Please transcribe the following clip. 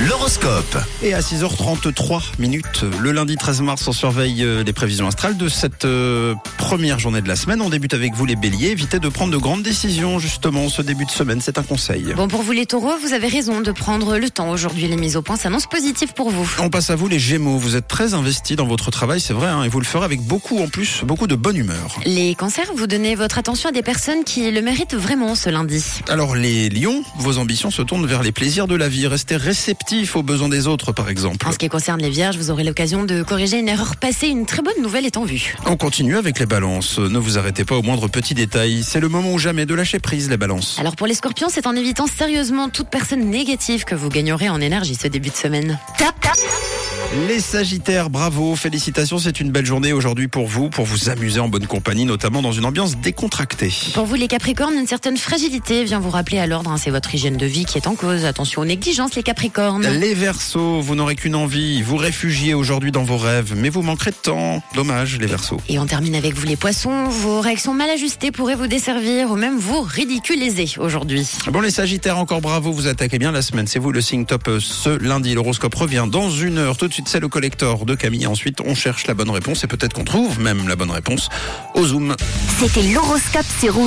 L'horoscope. Et à 6h33 minutes, le lundi 13 mars, on surveille euh, les prévisions astrales de cette euh, première journée de la semaine. On débute avec vous les béliers. Évitez de prendre de grandes décisions justement ce début de semaine, c'est un conseil. Bon, pour vous les taureaux, vous avez raison de prendre le temps aujourd'hui. Les mises au point s'annoncent positives pour vous. On passe à vous les gémeaux. Vous êtes très investis dans votre travail, c'est vrai, hein, et vous le ferez avec beaucoup en plus, beaucoup de bonne humeur. Les cancers, vous donnez votre attention à des personnes qui le méritent vraiment ce lundi. Alors les lions, vos ambitions se tournent vers les plaisirs de la vie. Restez réceptifs aux besoins des autres par exemple. En ce qui concerne les vierges, vous aurez l'occasion de corriger une erreur passée. Une très bonne nouvelle est en vue. On continue avec les balances. Ne vous arrêtez pas au moindre petit détail. C'est le moment ou jamais de lâcher prise les balances. Alors pour les scorpions, c'est en évitant sérieusement toute personne négative que vous gagnerez en énergie ce début de semaine. Tap, tap. Les Sagittaires, bravo, félicitations, c'est une belle journée aujourd'hui pour vous, pour vous amuser en bonne compagnie, notamment dans une ambiance décontractée. Pour vous les capricornes, une certaine fragilité vient vous rappeler à l'ordre. hein. C'est votre hygiène de vie qui est en cause. Attention aux négligences les capricornes. Les Verseaux, vous n'aurez qu'une envie, vous réfugiez aujourd'hui dans vos rêves, mais vous manquerez de temps. Dommage, les Verseaux. Et on termine avec vous les poissons. Vos réactions mal ajustées pourraient vous desservir ou même vous ridiculiser aujourd'hui. Bon, les Sagittaires, encore bravo, vous attaquez bien la semaine. C'est vous le signe top euh, ce lundi. L'horoscope revient dans une heure. Tout de suite, c'est le collector de Camille. Ensuite, on cherche la bonne réponse et peut-être qu'on trouve même la bonne réponse au Zoom. C'était l'horoscope Rouge.